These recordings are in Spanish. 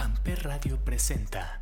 Amper Radio presenta.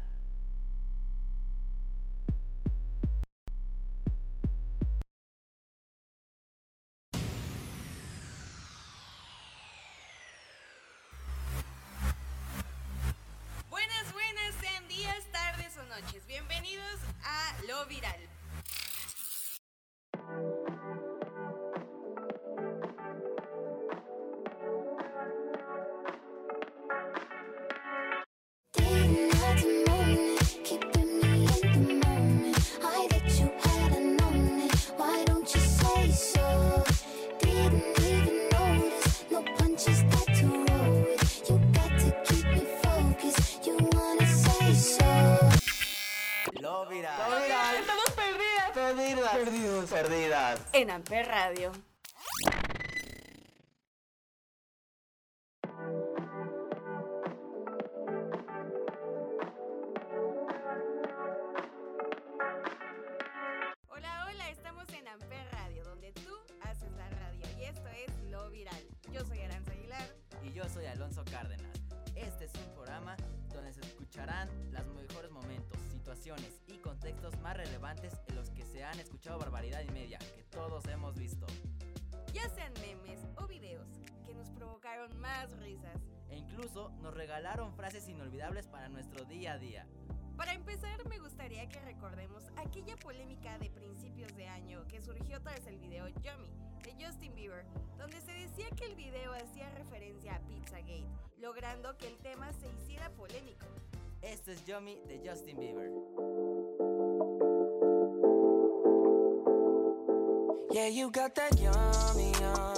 Amper Radio. logrando que el tema se hiciera polémico. Esto es Yomi de Justin Bieber. Yeah, you got that yummy, yummy.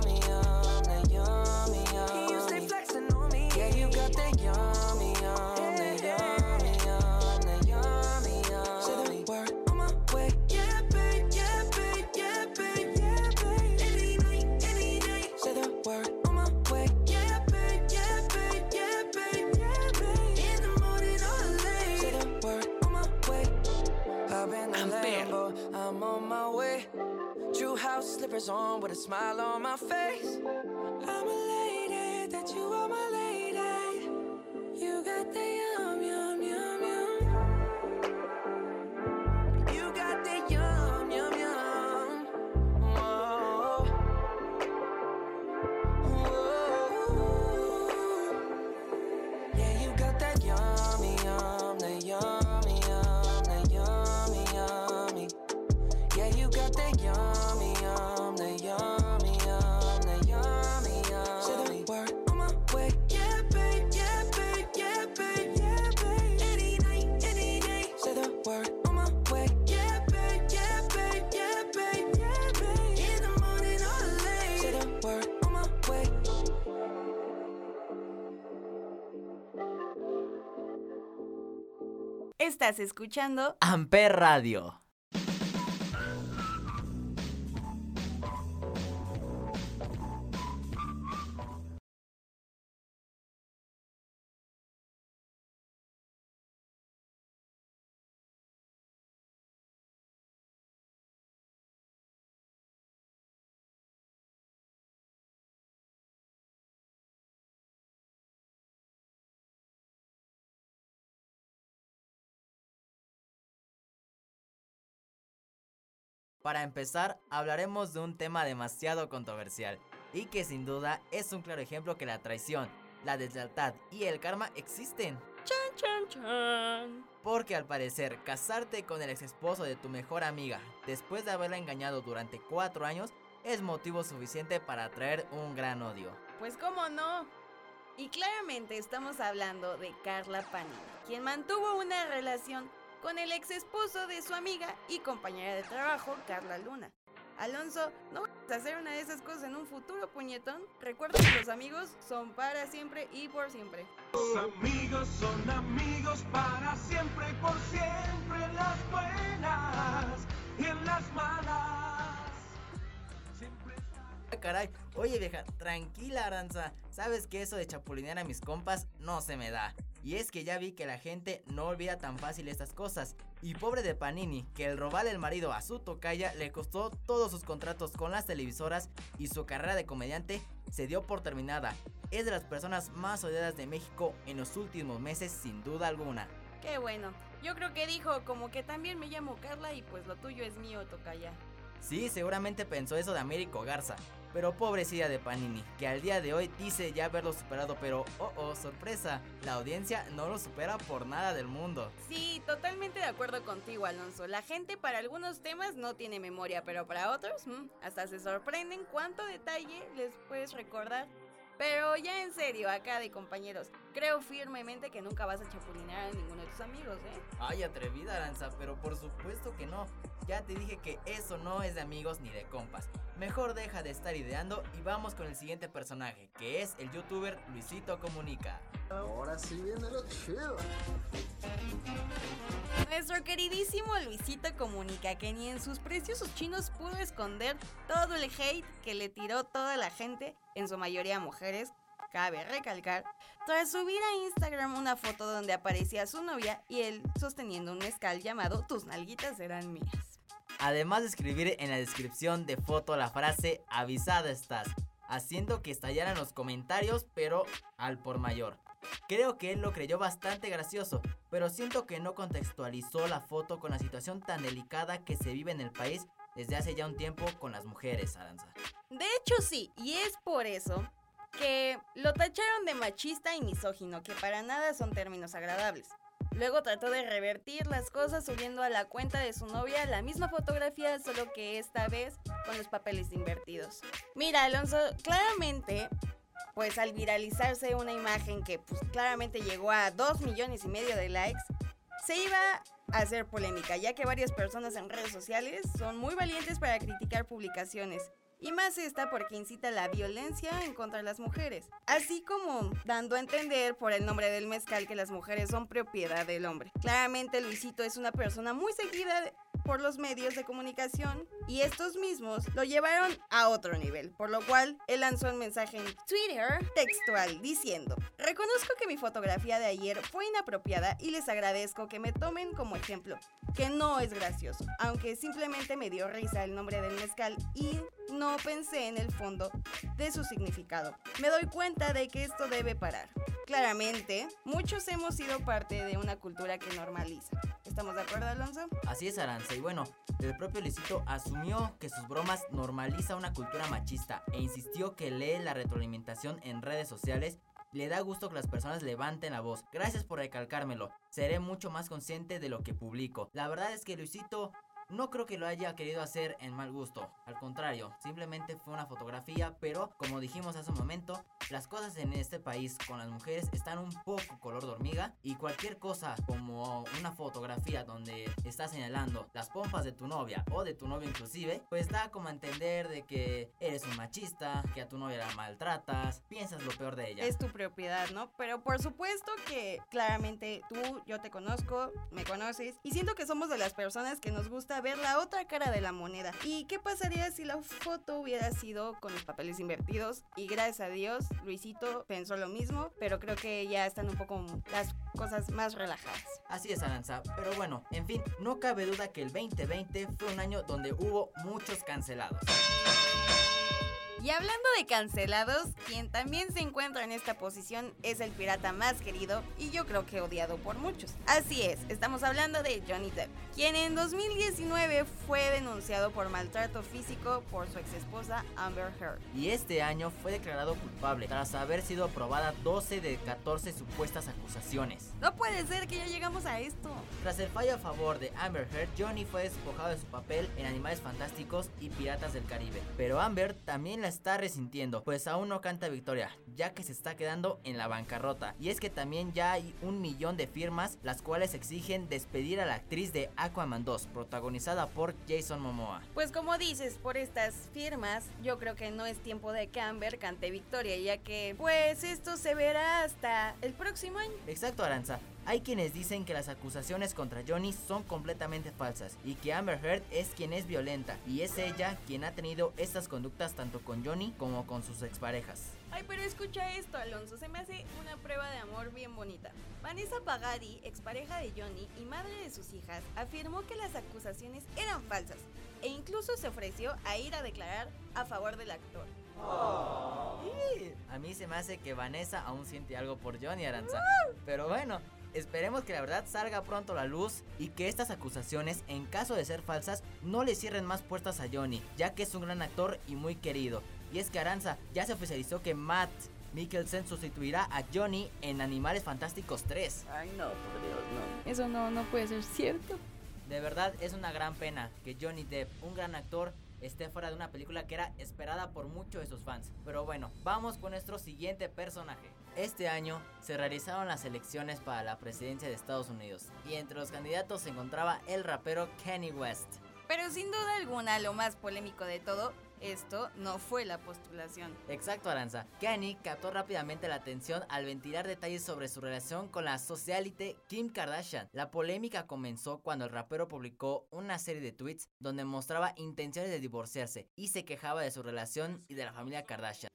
slippers on with a smile on my face. I'm a lady, that you are my lady. You got the Escuchando Amper Radio. Para empezar, hablaremos de un tema demasiado controversial y que sin duda es un claro ejemplo que la traición, la deslealtad y el karma existen. Chan, chan, chan. Porque al parecer, casarte con el ex esposo de tu mejor amiga después de haberla engañado durante cuatro años es motivo suficiente para traer un gran odio. Pues cómo no. Y claramente estamos hablando de Carla Panini, quien mantuvo una relación con el ex esposo de su amiga y compañera de trabajo, Carla Luna. Alonso, no vas a hacer una de esas cosas en un futuro, puñetón. Recuerda que los amigos son para siempre y por siempre. Los amigos son amigos para siempre y por siempre en las buenas y en las malas. Siempre Ah, caray, oye vieja, tranquila Aranza, sabes que eso de chapulinear a mis compas no se me da. Y es que ya vi que la gente no olvida tan fácil estas cosas. Y pobre de Panini, que el robarle el marido a su tocaya le costó todos sus contratos con las televisoras y su carrera de comediante se dio por terminada. Es de las personas más odiadas de México en los últimos meses sin duda alguna. Qué bueno. Yo creo que dijo como que también me llamo Carla y pues lo tuyo es mío, tocaya. Sí, seguramente pensó eso de Américo Garza. Pero pobrecilla de Panini, que al día de hoy dice ya haberlo superado, pero oh oh, sorpresa, la audiencia no lo supera por nada del mundo. Sí, totalmente de acuerdo contigo, Alonso. La gente para algunos temas no tiene memoria, pero para otros, mm, hasta se sorprenden cuánto detalle les puedes recordar. Pero ya en serio, acá de compañeros, creo firmemente que nunca vas a chapulinear a ninguno de tus amigos, ¿eh? Ay, atrevida Aranza, pero por supuesto que no. Ya te dije que eso no es de amigos ni de compas. Mejor deja de estar ideando y vamos con el siguiente personaje, que es el youtuber Luisito Comunica. Ahora sí viene lo chido. Queridísimo Luisito comunica que ni en sus preciosos chinos pudo esconder todo el hate que le tiró toda la gente, en su mayoría mujeres, cabe recalcar, tras subir a Instagram una foto donde aparecía su novia y él sosteniendo un mezcal llamado Tus nalguitas serán mías. Además de escribir en la descripción de foto la frase avisada estás, haciendo que estallaran los comentarios, pero al por mayor. Creo que él lo creyó bastante gracioso, pero siento que no contextualizó la foto con la situación tan delicada que se vive en el país desde hace ya un tiempo con las mujeres, Aranza. De hecho sí, y es por eso que lo tacharon de machista y misógino, que para nada son términos agradables. Luego trató de revertir las cosas subiendo a la cuenta de su novia la misma fotografía, solo que esta vez con los papeles invertidos. Mira, Alonso, claramente, pues al viralizarse una imagen que pues claramente llegó a 2 millones y medio de likes, se iba a hacer polémica, ya que varias personas en redes sociales son muy valientes para criticar publicaciones. Y más esta porque incita la violencia en contra de las mujeres. Así como dando a entender por el nombre del mezcal que las mujeres son propiedad del hombre. Claramente Luisito es una persona muy seguida por los medios de comunicación y estos mismos lo llevaron a otro nivel, por lo cual él lanzó un mensaje en Twitter textual diciendo, reconozco que mi fotografía de ayer fue inapropiada y les agradezco que me tomen como ejemplo, que no es gracioso, aunque simplemente me dio risa el nombre del mezcal y no pensé en el fondo de su significado. Me doy cuenta de que esto debe parar. Claramente, muchos hemos sido parte de una cultura que normaliza. ¿Estamos de acuerdo, Alonso? Así es, Aranza, y bueno, el propio Luisito asumió que sus bromas normaliza una cultura machista e insistió que lee la retroalimentación en redes sociales le da gusto que las personas levanten la voz. Gracias por recalcármelo, seré mucho más consciente de lo que publico. La verdad es que Luisito no creo que lo haya querido hacer en mal gusto. Al contrario, simplemente fue una fotografía, pero como dijimos hace un momento, las cosas en este país con las mujeres están un poco color de hormiga y cualquier cosa como una fotografía donde está señalando las pompas de tu novia o de tu novio inclusive, pues da como a entender de que eres un machista, que a tu novia la maltratas, piensas lo peor de ella. Es tu propiedad, ¿no? Pero por supuesto que claramente tú, yo te conozco, me conoces y siento que somos de las personas que nos gusta ver la otra cara de la moneda. ¿Y qué pasaría si la foto hubiera sido con los papeles invertidos? Y gracias a Dios, Luisito pensó lo mismo, pero creo que ya están un poco las cosas más relajadas. Así es, Aranza. Pero bueno, en fin, no cabe duda que el 2020 fue un año donde hubo muchos cancelados. Y hablando de cancelados, quien también se encuentra en esta posición es el pirata más querido y yo creo que odiado por muchos. Así es, estamos hablando de Johnny Depp, quien en 2019 fue denunciado por maltrato físico por su exesposa Amber Heard. Y este año fue declarado culpable tras haber sido aprobada 12 de 14 supuestas acusaciones. No puede ser que ya llegamos a esto. Tras el fallo a favor de Amber Heard, Johnny fue despojado de su papel en Animales Fantásticos y Piratas del Caribe. Pero Amber también la está resintiendo, pues aún no canta victoria, ya que se está quedando en la bancarrota. Y es que también ya hay un millón de firmas, las cuales exigen despedir a la actriz de Aquaman 2, protagonizada por Jason Momoa. Pues como dices, por estas firmas, yo creo que no es tiempo de que Amber cante victoria, ya que pues esto se verá hasta el próximo año. Exacto, Aranza. Hay quienes dicen que las acusaciones contra Johnny son completamente falsas y que Amber Heard es quien es violenta y es ella quien ha tenido estas conductas tanto con Johnny como con sus exparejas. Ay, pero escucha esto, Alonso. Se me hace una prueba de amor bien bonita. Vanessa Pagadi, expareja de Johnny y madre de sus hijas, afirmó que las acusaciones eran falsas e incluso se ofreció a ir a declarar a favor del actor. A mí se me hace que Vanessa aún siente algo por Johnny Aranza. Pero bueno, esperemos que la verdad salga pronto a la luz y que estas acusaciones, en caso de ser falsas, no le cierren más puertas a Johnny, ya que es un gran actor y muy querido. Y es que Aranza ya se oficializó que Matt Mikkelsen sustituirá a Johnny en Animales Fantásticos 3. Ay, no, por Dios, no. Eso no, no puede ser cierto. De verdad es una gran pena que Johnny Depp, un gran actor, esté fuera de una película que era esperada por muchos de sus fans. Pero bueno, vamos con nuestro siguiente personaje. Este año se realizaron las elecciones para la presidencia de Estados Unidos y entre los candidatos se encontraba el rapero Kanye West. Pero sin duda alguna, lo más polémico de todo, esto no fue la postulación. Exacto, Aranza. Kanye captó rápidamente la atención al ventilar detalles sobre su relación con la socialite Kim Kardashian. La polémica comenzó cuando el rapero publicó una serie de tweets donde mostraba intenciones de divorciarse y se quejaba de su relación y de la familia Kardashian.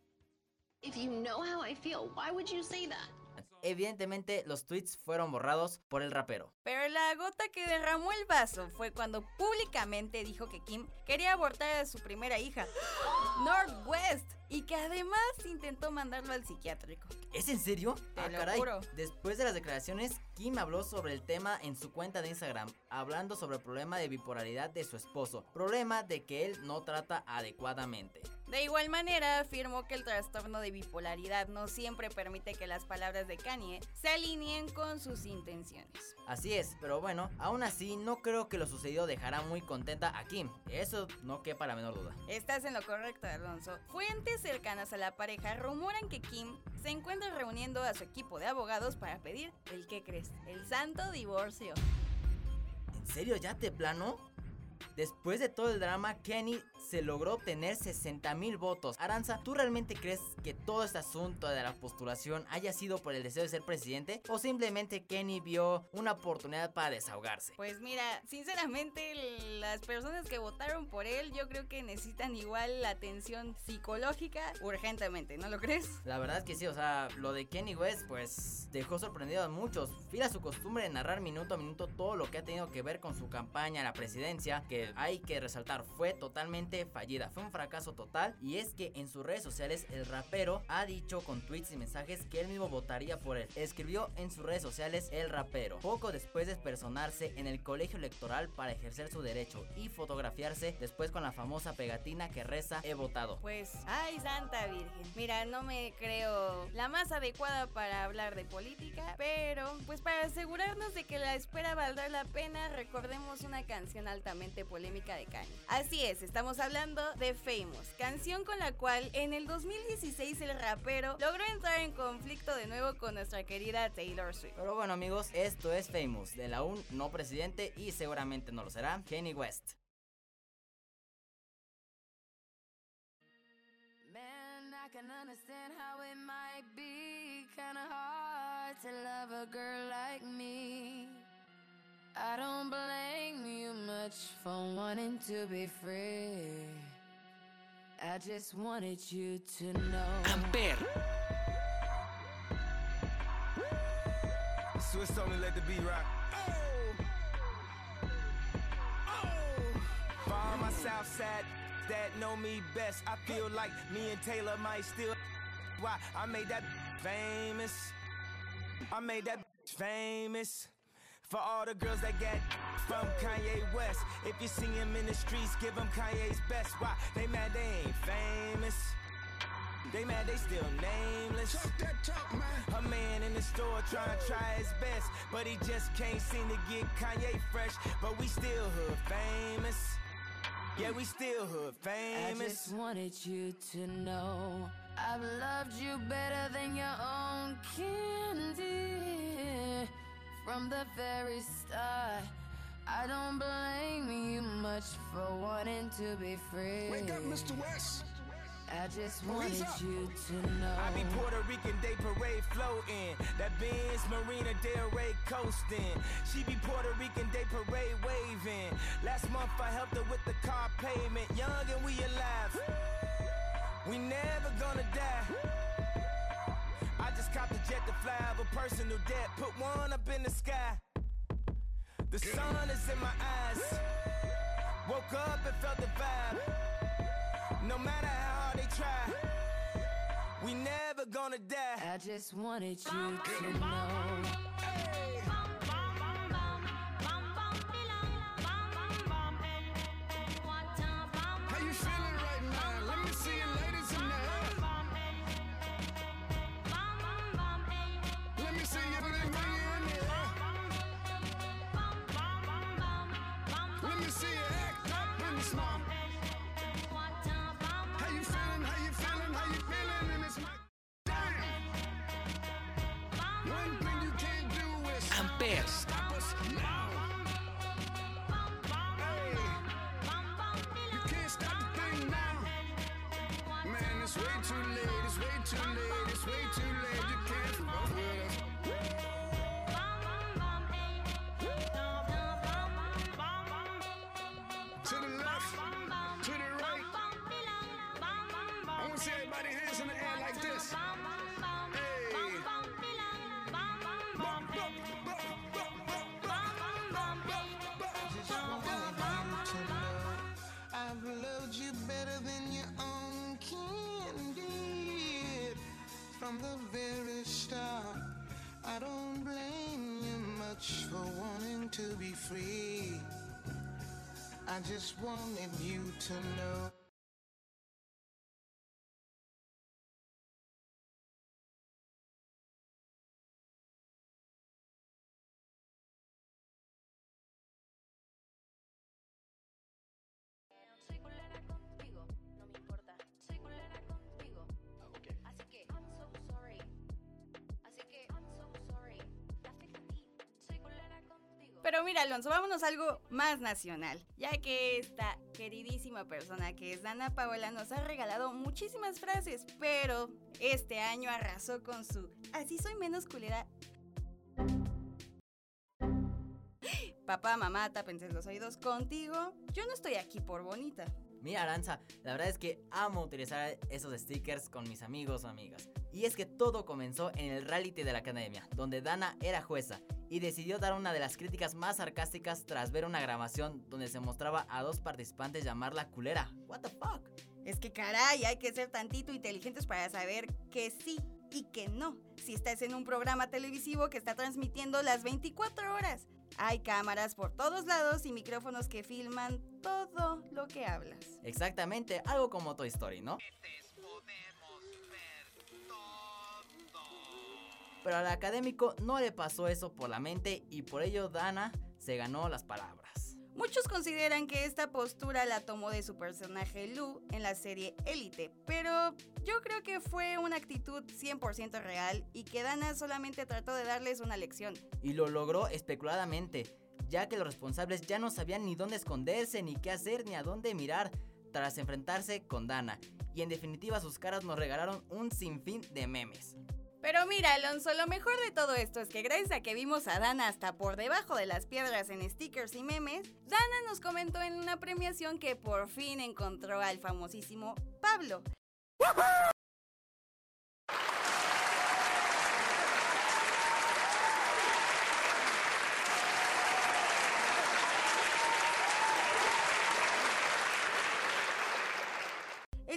If you know how I feel, why would you say that? Evidentemente, los tweets fueron borrados por el rapero. Pero la gota que derramó el vaso fue cuando públicamente dijo que Kim quería abortar a su primera hija, Northwest, y que además intentó mandarlo al psiquiátrico. ¿Es en serio? Te Ah, lo caray. juro. Después de las declaraciones, Kim habló sobre el tema en su cuenta de Instagram, hablando sobre el problema de bipolaridad de su esposo, problema de que él no trata adecuadamente. De igual manera, afirmó que el trastorno de bipolaridad no siempre permite que las palabras de Kanye se alineen con sus intenciones. Así es, pero bueno, aún así no creo que lo sucedido dejará muy contenta a Kim. Eso no quepa la menor duda. Estás en lo correcto, Alonso. Fuentes cercanas a la pareja rumoran que Kim se encuentra reuniendo a su equipo de abogados para pedir el que crees, el santo divorcio. ¿En serio ya te plano? Después de todo el drama, Kenny se logró obtener 60 mil votos. Aranza, ¿tú realmente crees que todo este asunto de la postulación haya sido por el deseo de ser presidente? ¿O simplemente Kenny vio una oportunidad para desahogarse? Pues mira, sinceramente las personas que votaron por él yo creo que necesitan igual la atención psicológica urgentemente, ¿no lo crees? La verdad es que sí, o sea, lo de Kenny West pues dejó sorprendido a muchos. Fiel a su costumbre de narrar minuto a minuto todo lo que ha tenido que ver con su campaña a la presidencia, que hay que resaltar fue totalmente fallida, fue un fracaso total y es que en sus redes sociales el rapero ha dicho con tweets y mensajes que él mismo votaría por él. Escribió en sus redes sociales el rapero, poco después de personarse en el colegio electoral para ejercer su derecho y fotografiarse después con la famosa pegatina que reza he votado. Pues, ay, Santa Virgen. Mira, no me creo la más adecuada para hablar de política, pero pues para asegurarnos de que la espera valdrá la pena, recordemos una canción altamente polémica de Kanye. Así es, estamos hablando de Famous, canción con la cual en el 2016 el rapero logró entrar en conflicto de nuevo con nuestra querida Taylor Swift. Pero bueno amigos, esto es Famous, del aún no presidente y seguramente no lo será, Kanye West. Man, I can understand how it might be kinda hard to love a girl like me. I don't blame you much for wanting to be free. I just wanted you to know. Amper. Swiss only let the beat rock. For all my south side that know me best, I feel like me and Taylor might still. Why I made that famous. I made that famous. For all the girls that get from Kanye West. If you see him in the streets, give him Kanye's best. Why? They mad they ain't famous. They mad they still nameless. A man in the store trying to try his best, but he just can't seem to get Kanye fresh. But we still hood famous. Yeah, we still hood famous. I just wanted you to know I've loved you better than your own candy from the very start. I don't blame you much for wanting to be free. Wake up, Mr. West. I just Police wanted up. you to know. I be Puerto Rican Day Parade floating. That Benz Marina Del Rey coasting. She be Puerto Rican Day Parade waving. Last month I helped her with the car payment. Young and we alive. We never gonna die. I just copped a jet to fly over personal debt. Put one up in the sky. The sun is in my eyes. Woke up and felt the vibe. No matter how hard they try, we never gonna die. I just wanted you to know. Up and smart. How you feeling? How you feeling? How you feeling? And it's my time. One thing you can't do is Amper. stop us now. Hey, you can't stop the thing now. Man, it's way too late. It's way too late. It's way too late. You can't fuck with us. From the very start. I don't blame you much for wanting to be free. I just wanted you to know. Alonso, vámonos a algo más nacional, ya que esta queridísima persona que es Dana Paola nos ha regalado muchísimas frases, pero este año arrasó con su Así soy menos culera. Papá, mamá, tápense los oídos contigo. Yo no estoy aquí por bonita. Mira Aranza, la verdad es que amo utilizar esos stickers con mis amigos o amigas. Y es que todo comenzó en el reality de la academia, donde Dana era jueza. Y decidió dar una de las críticas más sarcásticas tras ver una grabación donde se mostraba a dos participantes llamarla culera. What the fuck? Es que caray, hay que ser tantito inteligentes para saber que sí y que no. Si estás en un programa televisivo que está transmitiendo las 24 horas, hay cámaras por todos lados y micrófonos que filman todo lo que hablas. Exactamente, algo como Toy Story, ¿no? Pero al académico no le pasó eso por la mente y por ello Dana se ganó las palabras. Muchos consideran que esta postura la tomó de su personaje Lou en la serie Élite, pero yo creo que fue una actitud 100% real y que Dana solamente trató de darles una lección. Y lo logró especuladamente, ya que los responsables ya no sabían ni dónde esconderse, ni qué hacer, ni a dónde mirar tras enfrentarse con Dana. Y en definitiva sus caras nos regalaron un sinfín de memes. Pero mira, Alonso, lo mejor de todo esto es que gracias a que vimos a Dana hasta por debajo de las piedras en stickers y memes, Dana nos comentó en una premiación que por fin encontró al famosísimo Pablo.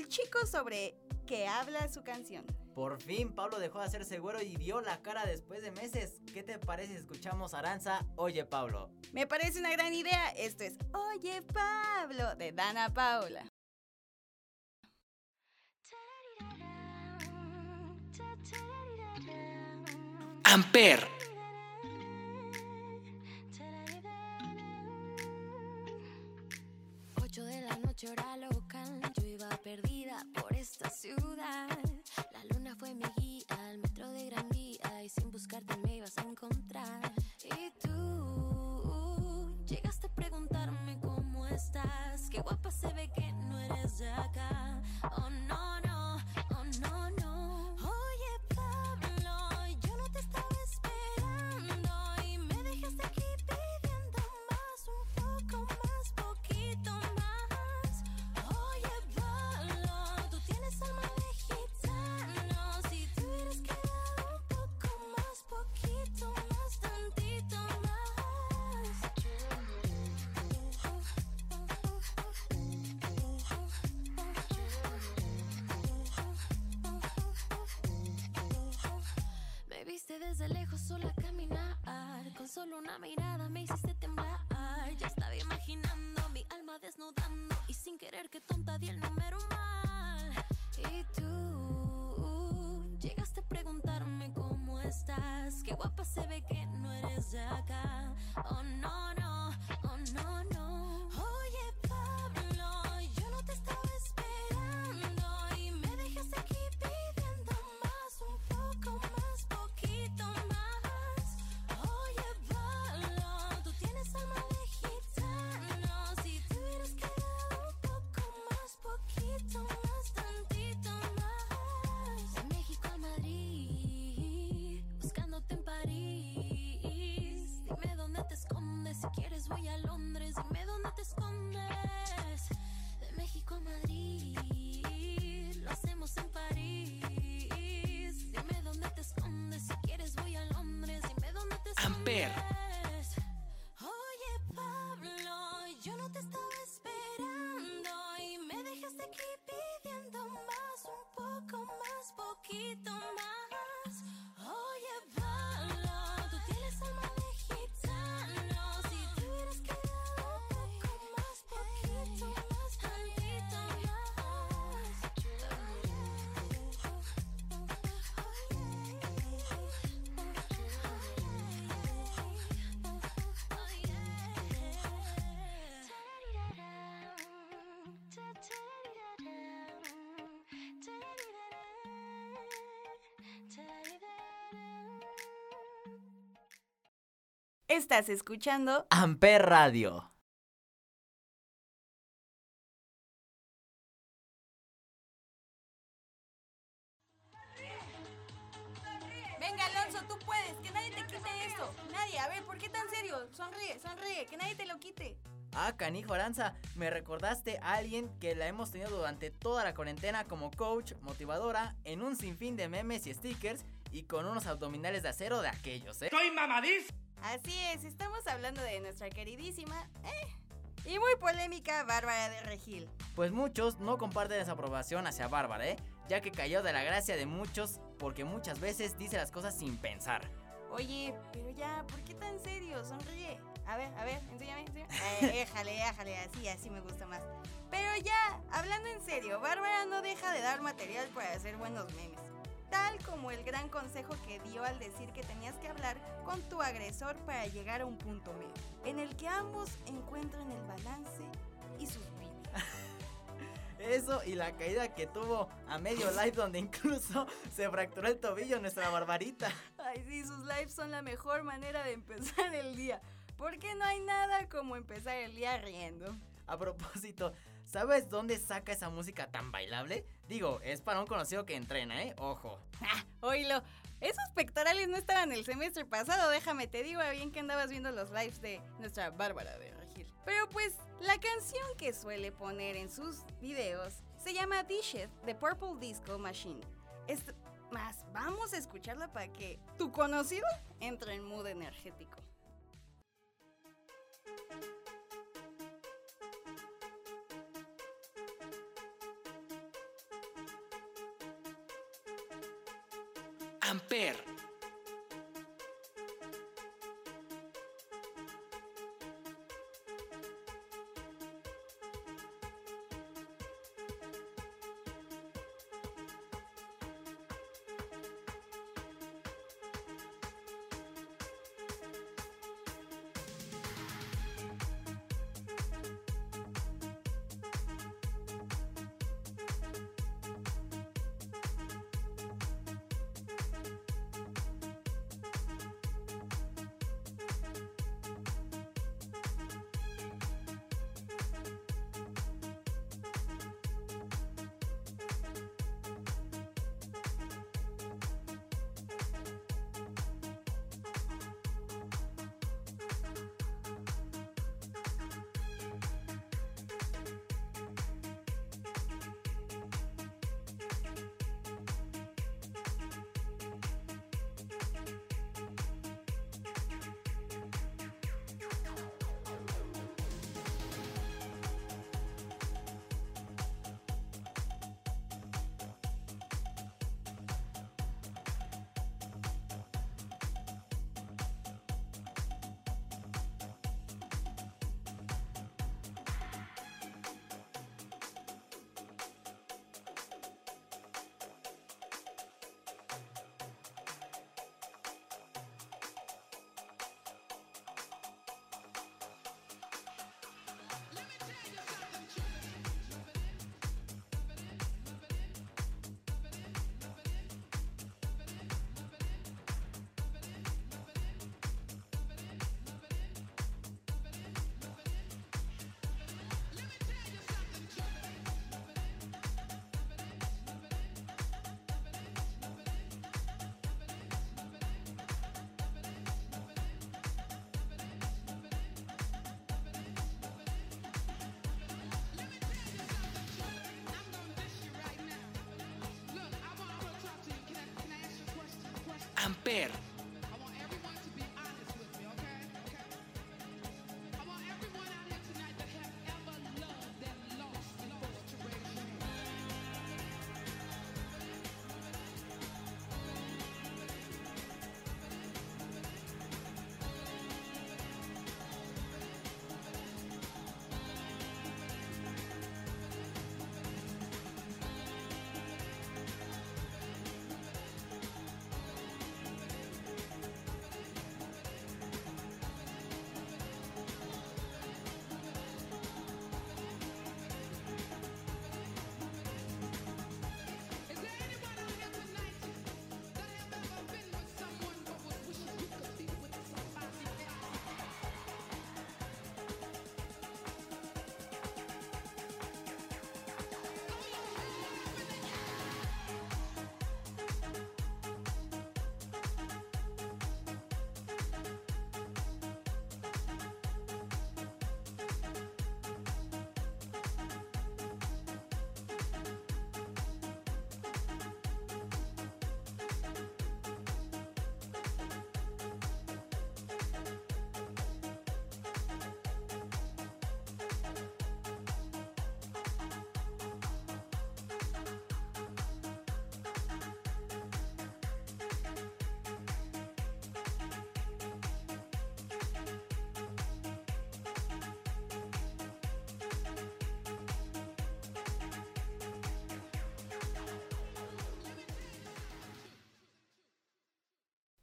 Chico sobre que habla su canción. Por fin Pablo dejó de hacerse güero y dio la cara después de meses. ¿Qué te parece si escuchamos Aranza? Oye Pablo. Me parece una gran idea. Esto es Oye Pablo de Dana Paula. Amper. Ocho de la noche hora Desde lejos sola caminar, con solo una mirada me hiciste temblar. Ya estaba imaginando te Estás escuchando Amper Radio. Venga, Alonso, tú puedes, que nadie te quite eso. Nadie, a ver, ¿por qué tan serio? Sonríe, sonríe, que nadie te lo quite. Ah, canijo Aranza, me recordaste a alguien que la hemos tenido durante toda la cuarentena como coach, motivadora, en un sinfín de memes y stickers y con unos abdominales de acero de aquellos, ¿eh? ¡Soy mamadís! Así es, estamos hablando de nuestra queridísima eh, y muy polémica Bárbara de Regil. Pues muchos no comparten esa aprobación hacia Bárbara, ¿eh? Ya que cayó de la gracia de muchos porque muchas veces dice las cosas sin pensar. Oye, pero ya, ¿por qué tan serio? Sonríe. A ver, a ver, enséñame, enséñame. Eh, déjale, déjale, así, así me gusta más. Pero ya, hablando en serio, Bárbara no deja de dar material para hacer buenos memes. Tal como el gran consejo que dio al decir que tenías que hablar con tu agresor para llegar a un punto medio, en el que ambos encuentran el balance y suspiran. Eso y la caída que tuvo a medio live donde incluso se fracturó el tobillo nuestra Barbarita. Ay, sí, sus lives son la mejor manera de empezar el día. Porque no hay nada como empezar el día riendo. A propósito, ¿sabes dónde saca esa música tan bailable? Digo, es para un conocido que entrena, ¿eh? Ojo. Ah, oílo. Esos pectorales no estaban el semestre pasado, déjame te digo bien que andabas viendo los lives de nuestra Bárbara de Regil. Pero pues, la canción que suele poner en sus videos se llama Dishes de Purple Disco Machine. Es más, vamos a escucharla para que tu conocido entre en mood energético. Amper. Amper.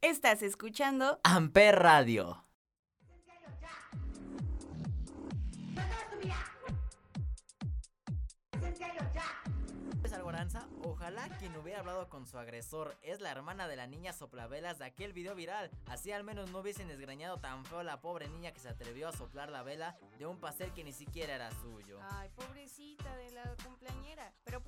Estás escuchando Amper Radio. ¿Sabes algo, Aranza? Ojalá quien hubiera hablado con su agresor es la hermana de la niña soplavelas de aquel video viral. Así al menos no hubiesen desgrañado tan feo a la pobre niña que se atrevió a soplar la vela de un pastel que ni siquiera era suyo. Ay,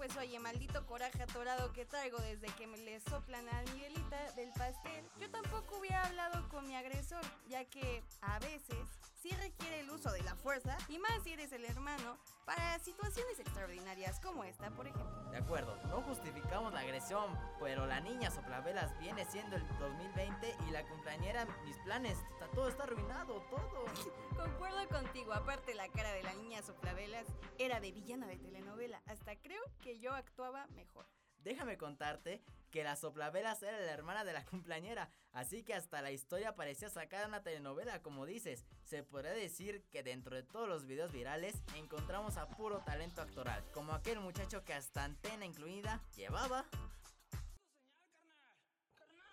pues oye, maldito coraje atorado que traigo desde que me le soplan a mi velita del pastel. Yo tampoco hubiera hablado con mi agresor, ya que a veces sí requiere el uso de la fuerza, y más si eres el hermano, para situaciones extraordinarias como esta, por ejemplo. De acuerdo, no justificamos la agresión, pero la niña soplavelas viene siendo el 2020 y la cumpleañera mis planes. Está- todo está arruinado, todo. Concuerdo contigo, aparte la cara de la niña soplavelas era de villana de telenovela. Hasta creo que yo actuaba mejor. Déjame contarte que la soplavelas era la hermana de la cumpleañera, así que hasta la historia parecía sacada de una telenovela, como dices. Se podría decir que dentro de todos los videos virales encontramos a puro talento actoral, como aquel muchacho que hasta antena incluida llevaba.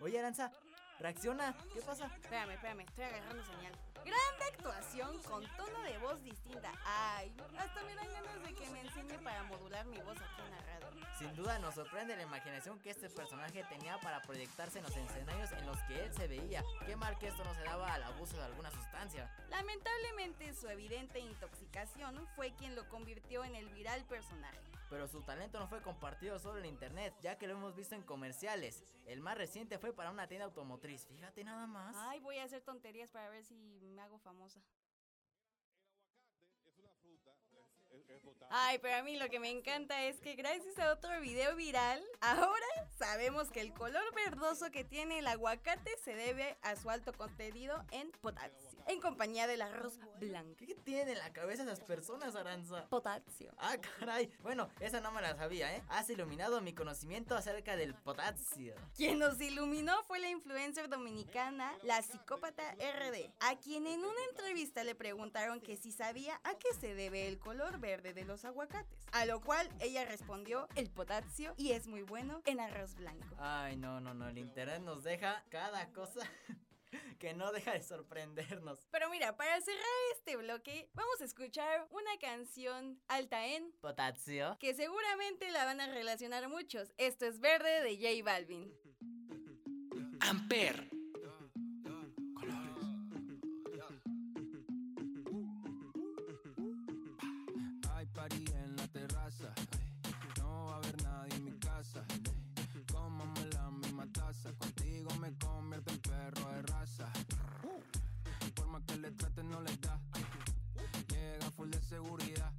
Oye, Aranza, reacciona, ¿qué pasa? Espérame, espérame, estoy agarrando señal. Grande actuación con tono de voz distinta. Ay, hasta me dan ganas de que me enseñe para modular mi voz aquí en la radio. Sin duda nos sorprende la imaginación que este personaje tenía para proyectarse en los escenarios en los que él se veía. Qué mal que esto no se daba al abuso de alguna sustancia. Lamentablemente su evidente intoxicación fue quien lo convirtió en el viral personaje. Pero su talento no fue compartido solo en internet, ya que lo hemos visto en comerciales. El más reciente fue para una tienda automotriz, fíjate nada más. Ay, voy a hacer tonterías para ver si me hago famosa. Ay, pero a mí lo que me encanta es que gracias a otro video viral, ahora sabemos que el color verdoso que tiene el aguacate se debe a su alto contenido en potasio, en compañía del arroz blanco. ¿Qué tienen en la cabeza esas personas, Aranza? Potasio. Ah, caray. Bueno, esa no me la sabía, ¿eh? Has iluminado mi conocimiento acerca del potasio. Quien nos iluminó fue la influencer dominicana, la psicópata RD, a quien en una entrevista le preguntaron que si sabía a qué se debe el color verde de los aguacates. A lo cual ella respondió, el potasio y es muy bueno en arroz blanco. Ay, no, no, no. El internet nos deja cada cosa que no deja de sorprendernos. Pero mira, para cerrar este bloque, vamos a escuchar una canción alta en Potasio. que seguramente la van a relacionar muchos. Esto es Verde de J Balvin. Amper. Contigo me convierto en perro de raza. Por más que le trate, no le da. Llega full de seguridad.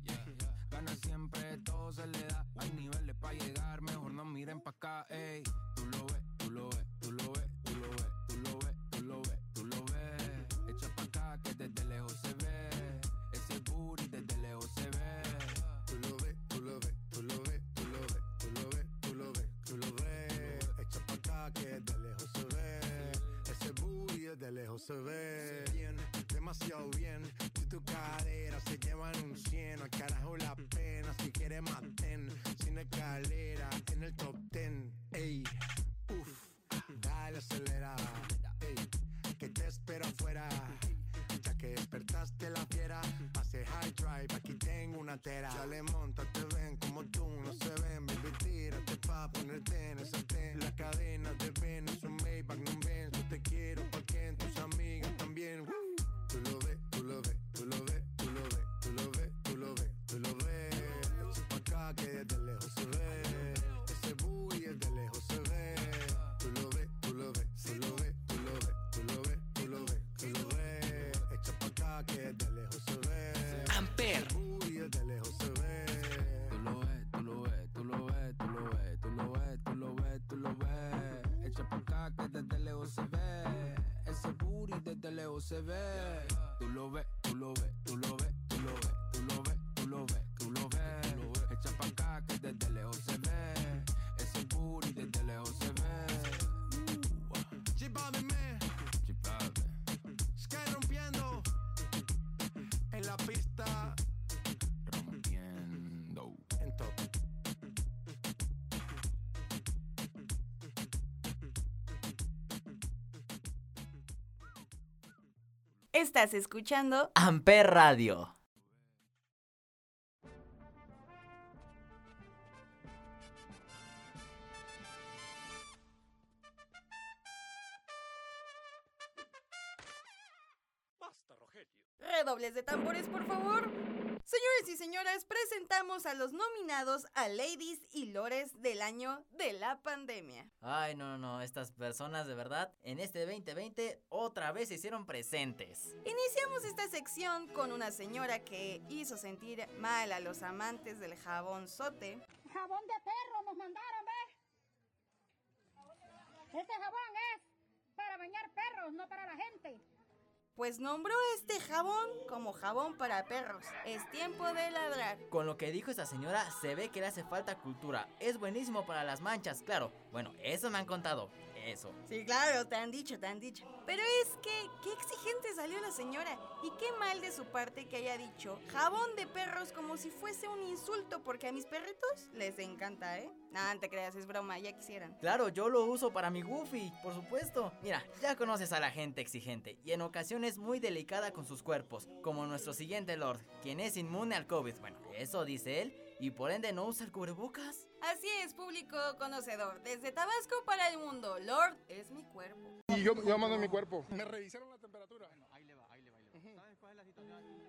Gana siempre, todo se le da. Hay niveles para llegar, mejor no miren pa' acá. Ey, tú lo ves, tú lo ves, tú lo ves, tú lo ves, tú lo ves, tú lo ves, tú lo ves. Echa pa' acá que desde lejos se ve. Bien, demasiado bien. Si tu cadera se llevan un 100, al carajo la pena. Si quieres maten, sin escalera, en el top 10. Ey, uff, dale acelera. Ey, que te espero afuera. Ya que despertaste la fiera, pase high drive, aquí tengo una tera. Ya le monta, te ven como tú, no se ven, baby, tírate pa' ponerte en esa ten. La cadena de ven, es un Maybach, no Benz, yo te quiero desde lejos se ve. Tú lo ves, tú lo ves, Estás escuchando Amper Radio. Redobles de tambores, por favor. A los nominados a Ladies y Lores del año de la pandemia. Ay, no, no, no, estas personas de verdad en este 2020 otra vez se hicieron presentes. Iniciamos esta sección con una señora que hizo sentir mal a los amantes del jabón sote. Jabón de perro nos mandaron, ¿ves? Este jabón es para bañar perros, no para la gente. Pues nombró este jabón como jabón para perros. Es tiempo de ladrar. Con lo que dijo esta señora, se ve que le hace falta cultura. Es buenísimo para las manchas, claro. Bueno, eso me han contado. Eso. Sí, claro, te han dicho, te han dicho. Pero es que, qué exigente salió la señora. Y qué mal de su parte que haya dicho jabón de perros como si fuese un insulto, porque a mis perritos les encanta, ¿eh? No, no te creas, es broma, ya quisieran. Claro, yo lo uso para mi Goofy, por supuesto. Mira, ya conoces a la gente exigente y en ocasiones muy delicada con sus cuerpos, como nuestro siguiente Lord, quien es inmune al COVID. Bueno, eso dice él, y por ende no usa el cubrebocas. Así es, público conocedor. Desde Tabasco para el mundo, Lord es mi cuerpo. Y yo, yo mando mi cuerpo. Me revisaron la temperatura. ahí le va, ahí le va. Ahí le va. ¿Sabes cuál es la situación?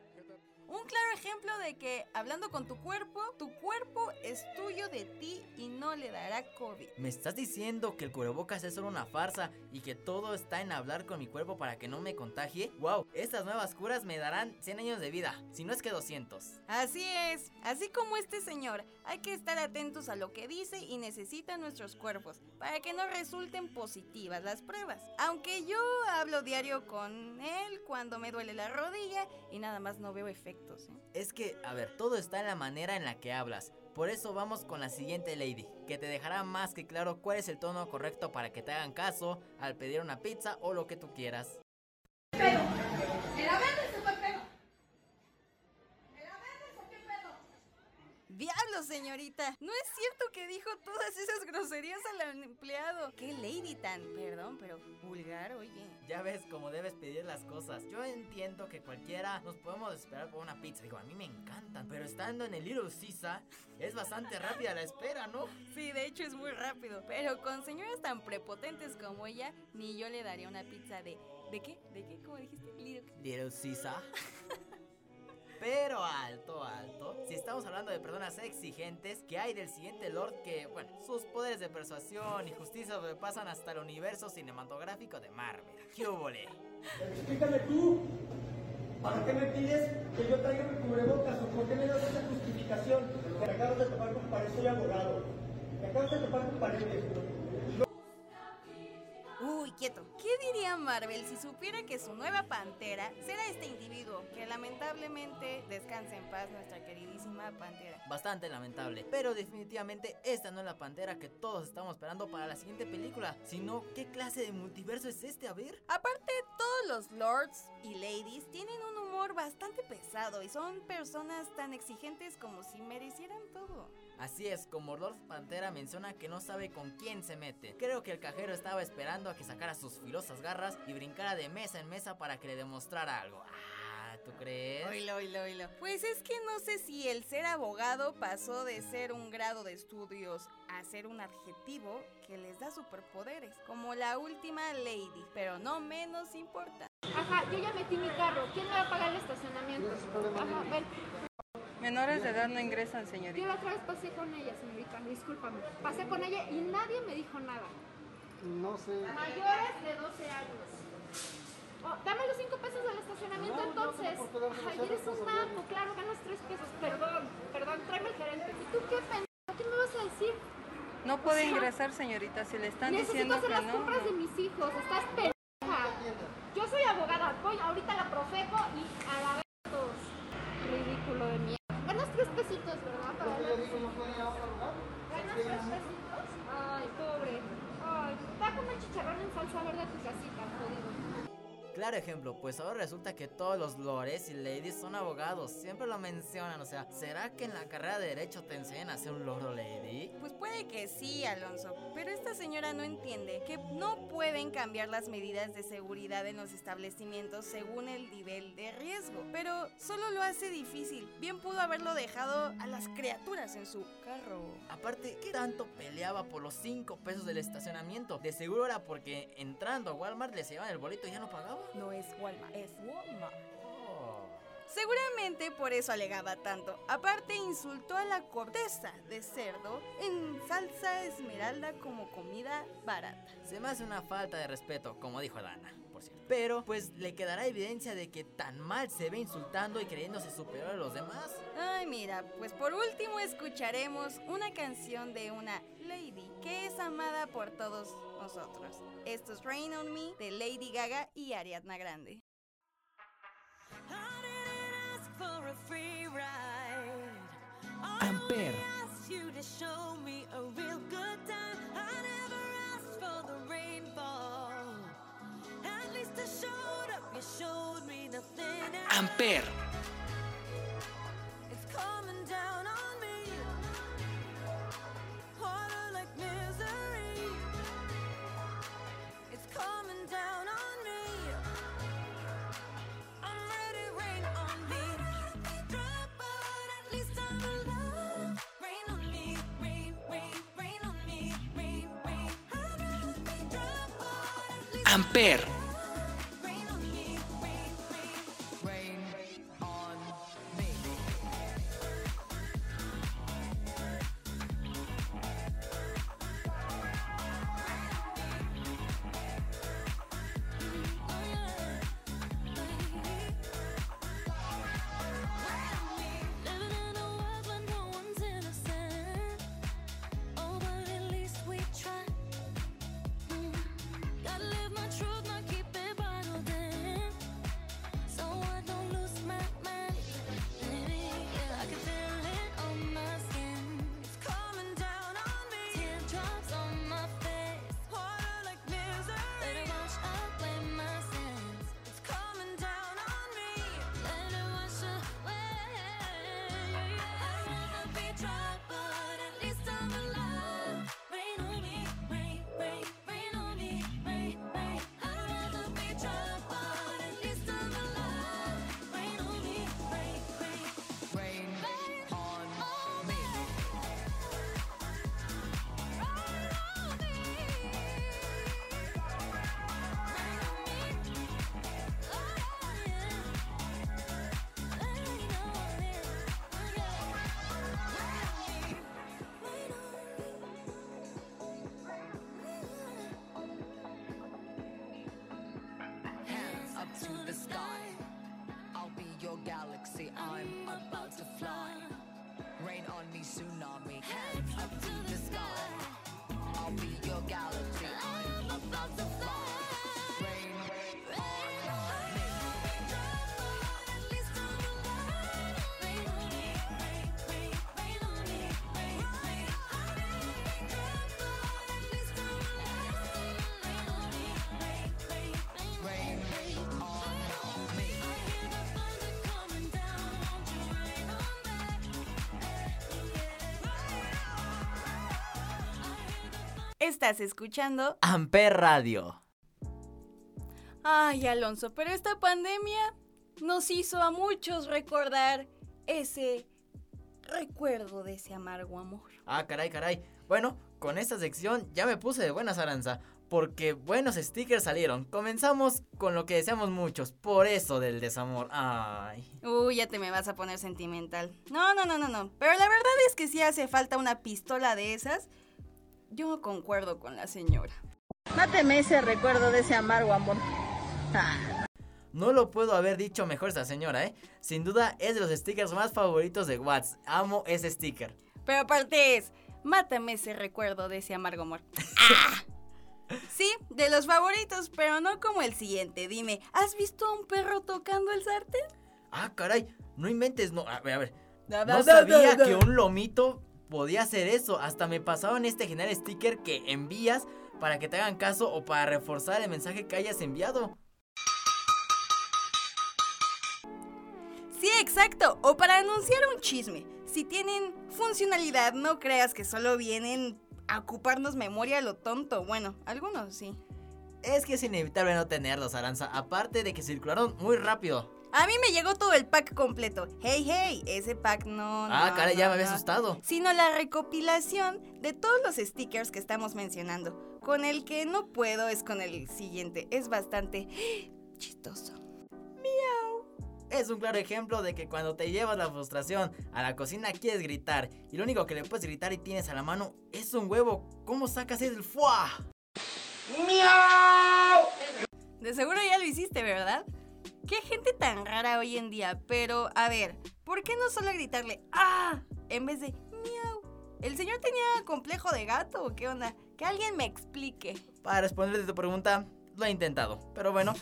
Un claro ejemplo de que hablando con tu cuerpo, tu cuerpo es tuyo de ti y no le dará COVID. ¿Me estás diciendo que el cubrebocas es solo una farsa y que todo está en hablar con mi cuerpo para que no me contagie? ¡Wow! Estas nuevas curas me darán 100 años de vida, si no es que 200. Así es, así como este señor, hay que estar atentos a lo que dice y necesitan nuestros cuerpos para que no resulten positivas las pruebas. Aunque yo hablo diario con él cuando me duele la rodilla y nada más no veo efectos. ¿eh? Es que, a ver, todo está en la manera en la que hablas. Por eso vamos con la siguiente lady, que te dejará más que claro cuál es el tono correcto para que te hagan caso al pedir una pizza o lo que tú quieras. Pero, ¿era verde se fue pedo? ¿Era verde o qué pedo? Señorita. No es cierto que dijo todas esas groserías al empleado. Qué lady tan, perdón, pero vulgar, oye. Ya ves cómo debes pedir las cosas. Yo entiendo que cualquiera nos podemos esperar por una pizza. Digo, a mí me encantan. Pero estando en el Little Sisa, es bastante rápida la espera, ¿no? Sí, de hecho es muy rápido. Pero con señoras tan prepotentes como ella, ni yo le daría una pizza de. ¿De qué? ¿De qué? ¿Cómo dijiste? Little. Little Sisa. Pero alto, alto. Si estamos hablando de personas exigentes, que hay del siguiente Lord que, bueno, sus poderes de persuasión y justicia pasan hasta el universo cinematográfico de Marvel. ¿Qué hubole? Explícame tú. ¿Para qué me pides que yo traiga mi cubrebocas o por qué me das esa justificación? Me acabas de topar con pared, soy abogado. Me acabas de topar con pared. Uy, quieto. ¿Qué diría Marvel si supiera que su nueva pantera será este individuo? Que lamentablemente descanse en paz nuestra queridísima pantera. Bastante lamentable. Pero definitivamente esta no es la pantera que todos estamos esperando para la siguiente película. Sino, ¿qué clase de multiverso es este? A ver. Aparte, todos los lords y ladies tienen un humor bastante pesado y son personas tan exigentes como si merecieran todo. Así es, como Lord Pantera menciona que no sabe con quién se mete. Creo que el cajero estaba esperando a que sacara sus filosas garras y brincara de mesa en mesa para que le demostrara algo. Ah, ¿tú crees? Oilo, oilo, oilo. Pues es que no sé si el ser abogado pasó de ser un grado de estudios a ser un adjetivo que les da superpoderes, como la última lady, pero no menos importante. Ajá, yo ya metí mi carro. ¿Quién me va a pagar el estacionamiento? Ajá, ven. Menores de edad no ingresan, Yo señorita. la otra vez pasé con ella, señorita, discúlpame. Pasé con ella y nadie me dijo nada. No sé. Mayores de 12 años. Oh, dame los 5 pesos del estacionamiento No, yo no entonces. darte Ay, eres un naco, claro, ganas 3 pesos. Perdón, perdón, tráeme el gerente. ¿Y tú qué pendejo? ¿Qué me vas a decir? No puede ingresar, señorita. Si le están Necesito diciendo hacer que las no. compras de no. mis hijos. Estás pendeja. Yo soy abogada. Voy ahorita a la Profeco y a la vez todos. Ridículo de mierda. Ganas 3 pesitos, ¿verdad? Para Yo hablar. digo, no puede ir a otro lugar. ¿Ganas 3 pesitos? Ay, pobre. Ay, va a comer chicharrón en salsa verde a tu casita, jodido. Claro ejemplo, pues ahora resulta que todos los lores y ladies son abogados, siempre lo mencionan, o sea, ¿será que en la carrera de derecho te enseñan a ser un lord o lady? Pues puede que sí, Alonso, pero esta señora no entiende que no pueden cambiar las medidas de seguridad en los establecimientos según el nivel de riesgo, pero solo lo hace difícil. Bien pudo haberlo dejado a las criaturas en su carro. Aparte, ¿qué tanto peleaba por los 5 pesos del estacionamiento? De seguro era porque entrando a Walmart les llevaban el boleto y ya no pagaba. No es Walmart, es Walmart. Oh. Seguramente por eso alegaba tanto. Aparte insultó a la corteza de cerdo en salsa esmeralda como comida barata. Se me hace una falta de respeto, como dijo Dana. Pero, pues, ¿le quedará evidencia de que tan mal se ve insultando y creyéndose superior a los demás? Ay, mira, pues por último escucharemos una canción de una lady que es amada por todos nosotros. Esto es Rain on Me de Lady Gaga y Ariadna Grande. Amper. asked you to show me a real good time. I never asked for the rainfall. Amper. It's to the sky. I'll be your galaxy. I'm about to fly. Rain on me, tsunami. Estás escuchando. Amper Radio. Ay, Alonso, pero esta pandemia nos hizo a muchos recordar ese recuerdo de ese amargo amor. Ah, caray, caray. Bueno, con esta sección ya me puse de buena Aranza. Porque buenos stickers salieron. Comenzamos con lo que deseamos muchos. Por eso del desamor. Ay. Uy, ya te me vas a poner sentimental. No, no, no, no, no. Pero la verdad es que sí hace falta una pistola de esas. Yo concuerdo con la señora. Máteme ese recuerdo de ese amargo amor. Ah. No lo puedo haber dicho mejor esta señora, ¿eh? Sin duda es de los stickers más favoritos de Watts. Amo ese sticker. Pero aparte es, mátame ese recuerdo de ese amargo amor. ¡Ah! Sí, de los favoritos, pero no como el siguiente. Dime, ¿has visto a un perro tocando el sartén? Ah, caray. No inventes, no. A ver, a ver. No da, da, sabía que un lomito podía hacer eso. Hasta me pasaban este general sticker que envías para que te hagan caso o para reforzar el mensaje que hayas enviado. Sí, exacto. O para anunciar un chisme. Si tienen funcionalidad, no creas que solo vienen a ocuparnos memoria a lo tonto. Bueno, algunos sí. Es que es inevitable no tenerlos, Aranza, aparte de que circularon muy rápido. A mí me llegó todo el pack completo. Hey, hey, ese pack no. Ah, no, caray, ya no, me había no. asustado. Sino la recopilación de todos los stickers que estamos mencionando. Con el que no puedo es con el siguiente. Es bastante chistoso. Es un claro ejemplo de que cuando te llevas la frustración a la cocina quieres gritar y lo único que le puedes gritar y tienes a la mano es un huevo. ¿Cómo sacas el fuá? De seguro ya lo hiciste, ¿verdad? Qué gente tan rara hoy en día. Pero, a ver, ¿por qué no solo gritarle ¡Ah! en vez de miau? ¿El señor tenía complejo de gato o qué onda? Que alguien me explique. Para responderte tu pregunta, lo he intentado. Pero bueno,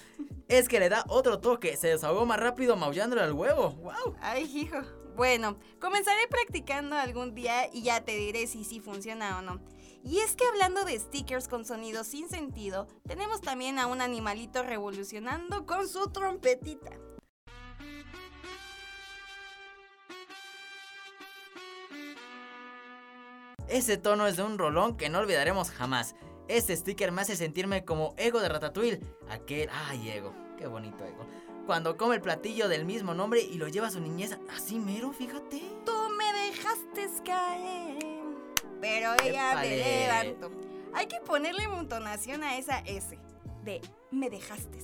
es que le da otro toque. Se desahogó más rápido maullándole al huevo. ¡Wow! Ay, hijo. Bueno, comenzaré practicando algún día y ya te diré si sí funciona o no. Y es que hablando de stickers con sonidos sin sentido, tenemos también a un animalito revolucionando con su trompetita. Ese tono es de un rolón que no olvidaremos jamás. Este sticker me hace sentirme como Ego de Ratatouille. Aquel, ay Ego, qué bonito Ego. Cuando come el platillo del mismo nombre y lo lleva a su niñez así mero, fíjate. Tú me dejaste caer, pero ella me Épale. levantó. Hay que ponerle entonación a esa S de me dejaste,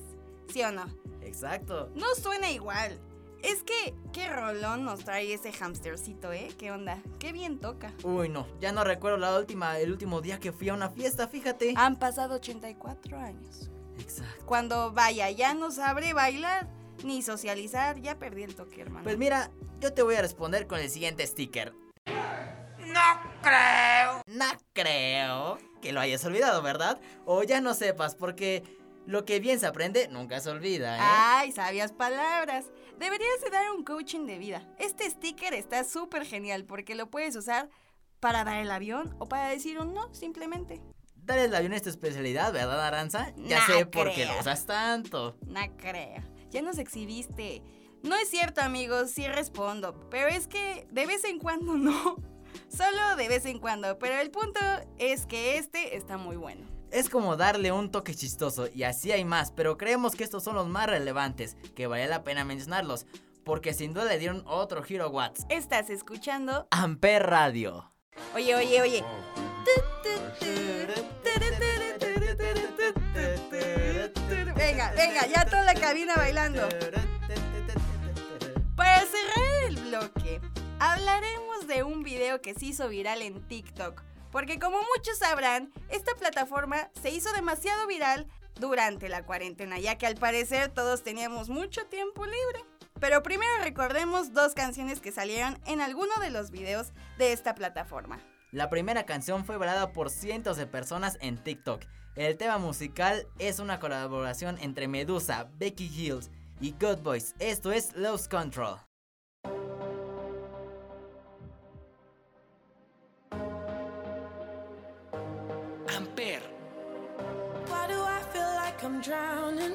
¿sí o no? Exacto. No suena igual. Es que, qué rolón nos trae ese hamstercito, ¿eh? ¿Qué onda? Qué bien toca. Uy, no, ya no recuerdo la última, el último día que fui a una fiesta, fíjate. Han pasado 84 años. Exacto. Cuando vaya, ya no sabré bailar ni socializar, ya perdí el toque, hermano. Pues mira, yo te voy a responder con el siguiente sticker. No creo. No creo que lo hayas olvidado, ¿verdad? O ya no sepas, porque lo que bien se aprende nunca se olvida, ¿eh? Ay, sabias palabras. Deberías de dar un coaching de vida. Este sticker está súper genial porque lo puedes usar para dar el avión o para decir un no, simplemente. Dar el avión es tu especialidad, ¿verdad, Aranza? Ya Nah, sé por qué lo usas tanto. No creo. Ya nos exhibiste. No es cierto, amigos, sí respondo. Pero es que de vez en cuando no. Solo de vez en cuando. Pero el punto es que este está muy bueno. Es como darle un toque chistoso y así hay más, pero creemos que estos son los más relevantes, que vale la pena mencionarlos, porque sin duda le dieron otro giro a Watts. Estás escuchando. Amper Radio. Oye, oye, oye. Venga, venga, ya toda la cabina bailando. Para cerrar el bloque, hablaremos de un video que se hizo viral en TikTok. Porque como muchos sabrán, esta plataforma se hizo demasiado viral durante la cuarentena, ya que al parecer todos teníamos mucho tiempo libre. Pero primero recordemos dos canciones que salieron en alguno de los videos de esta plataforma. La primera canción fue bailada por cientos de personas en TikTok. El tema musical es una colaboración entre Medusa, Becky Hills y Good Boys. Esto es Lost Control. Amper. Why do I feel like I'm drowning?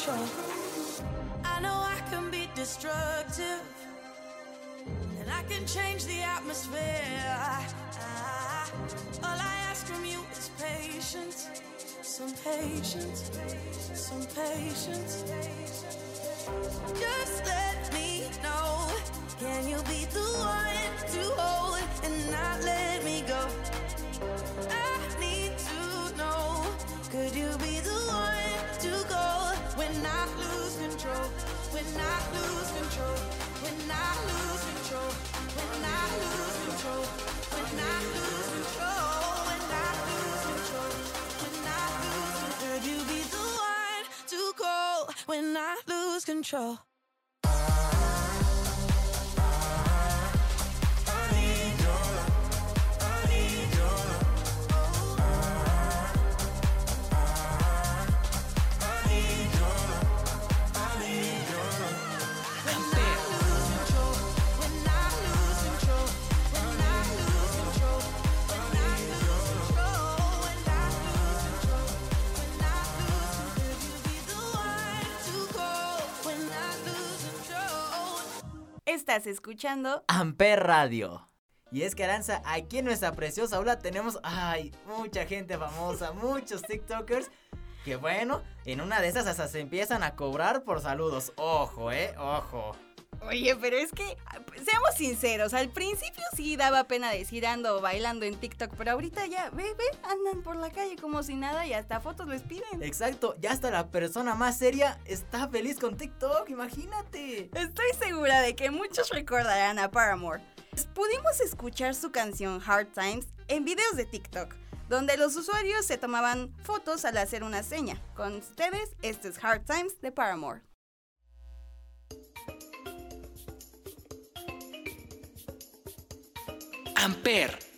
Control? I know I can be destructive. And I can change the atmosphere. All I ask from you is patience, some patience, some patience. Just let me know. Can you be the one to hold and not let me go? I need to know. Could you be the one control? When I lose control? When I lose control? When I lose control? When I lose control? When I lose control? When I lose control? You be the one to go when I lose control? Estás escuchando Amper Radio. Y es que Aranza, aquí en nuestra preciosa aula tenemos, ay, mucha gente famosa, muchos TikTokers. Que bueno, en una de esas hasta se empiezan a cobrar por saludos. Ojo, eh, ojo. Oye, pero es que, seamos sinceros, al principio sí daba pena decir ando bailando en TikTok, pero ahorita ya, ve, ve, andan por la calle como si nada y hasta fotos les piden. Exacto, ya hasta la persona más seria está feliz con TikTok, imagínate. Estoy segura de que muchos recordarán a Paramore. Pudimos escuchar su canción Hard Times en videos de TikTok, donde los usuarios se tomaban fotos al hacer una seña. Con ustedes, este es Hard Times de Paramore. Amper.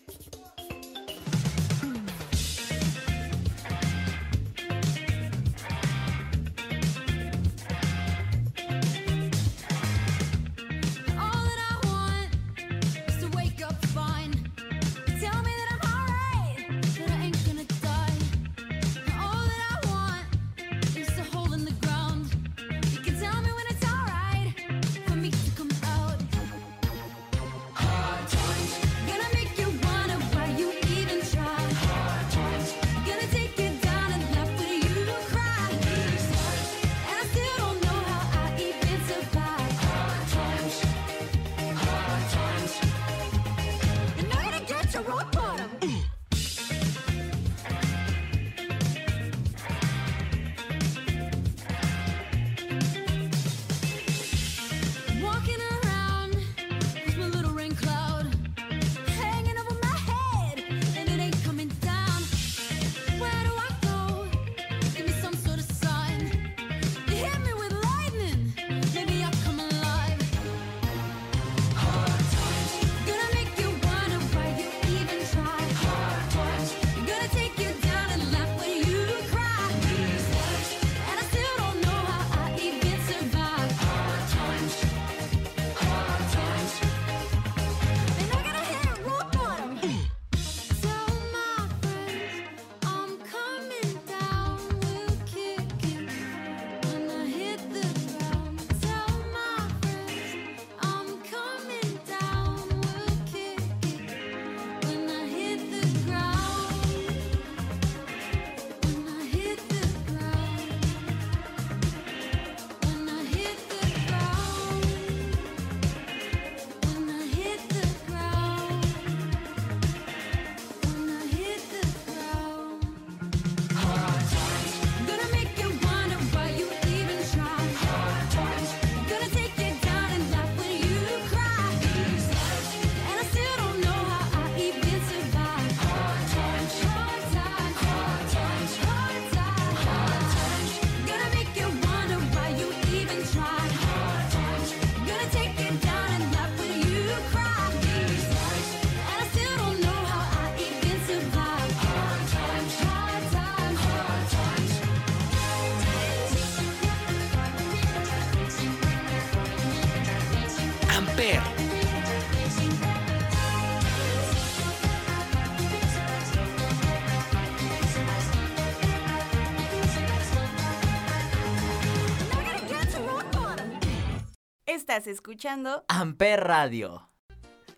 Estás escuchando Amper Radio.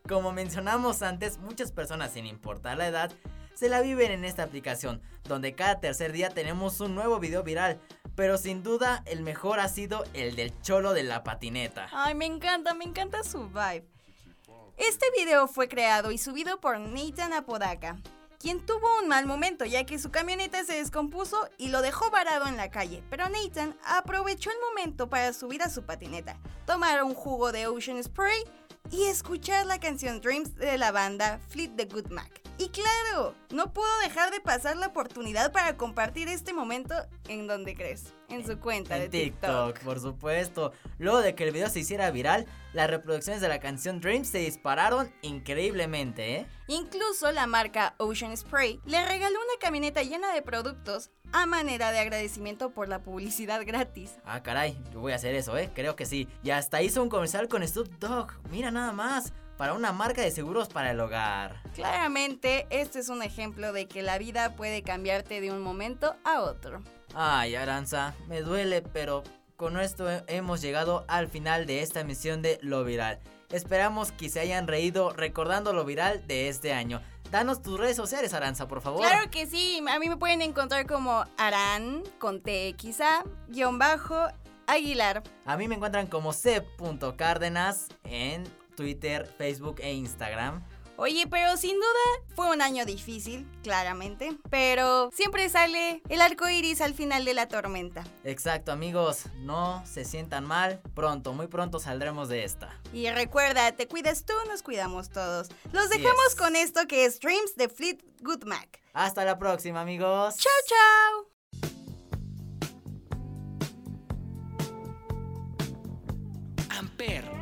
Como mencionamos antes, muchas personas sin importar la edad se la viven en esta aplicación, donde cada tercer día tenemos un nuevo video viral. Pero sin duda el mejor ha sido el del cholo de la patineta. Ay, me encanta, me encanta su vibe. Este video fue creado y subido por Nathan Apodaca, quien tuvo un mal momento ya que su camioneta se descompuso y lo dejó varado en la calle. Pero Nathan aprovechó el momento para subir a su patineta, tomar un jugo de Ocean Spray y escuchar la canción Dreams de la banda Fleet the Good Mac. Y claro, no pudo dejar de pasar la oportunidad para compartir este momento en donde crees, en su cuenta de En TikTok. TikTok, por supuesto. Luego de que el video se hiciera viral, las reproducciones de la canción Dreams se dispararon increíblemente, ¿eh? Incluso la marca Ocean Spray le regaló una camioneta llena de productos a manera de agradecimiento por la publicidad gratis. Ah, caray, yo voy a hacer eso, ¿eh? Creo que sí. Y hasta hizo un comercial con Snoop Dogg. Mira nada más. Para una marca de seguros para el hogar. Claramente, este es un ejemplo de que la vida puede cambiarte de un momento a otro. Ay, Aranza, me duele, pero con esto he- hemos llegado al final de esta emisión de Lo Viral. Esperamos que se hayan reído recordando lo viral de este año. Danos tus redes sociales, Aranza, por favor. Claro que sí, a mí me pueden encontrar como Aran con TXA, guion bajo, Aguilar. A mí me encuentran como c.cárdenas en Twitter, Facebook e Instagram. Oye, pero sin duda fue un año difícil, claramente. Pero siempre sale el arco iris al final de la tormenta. Exacto, amigos, no se sientan mal. Pronto, muy pronto saldremos de esta. Y recuerda, te cuidas tú, nos cuidamos todos. Los dejamos con esto que es Dreams de Fleetwood Mac. Hasta la próxima, amigos. Chao, chao. Amper.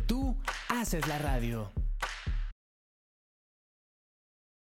Tú haces la radio.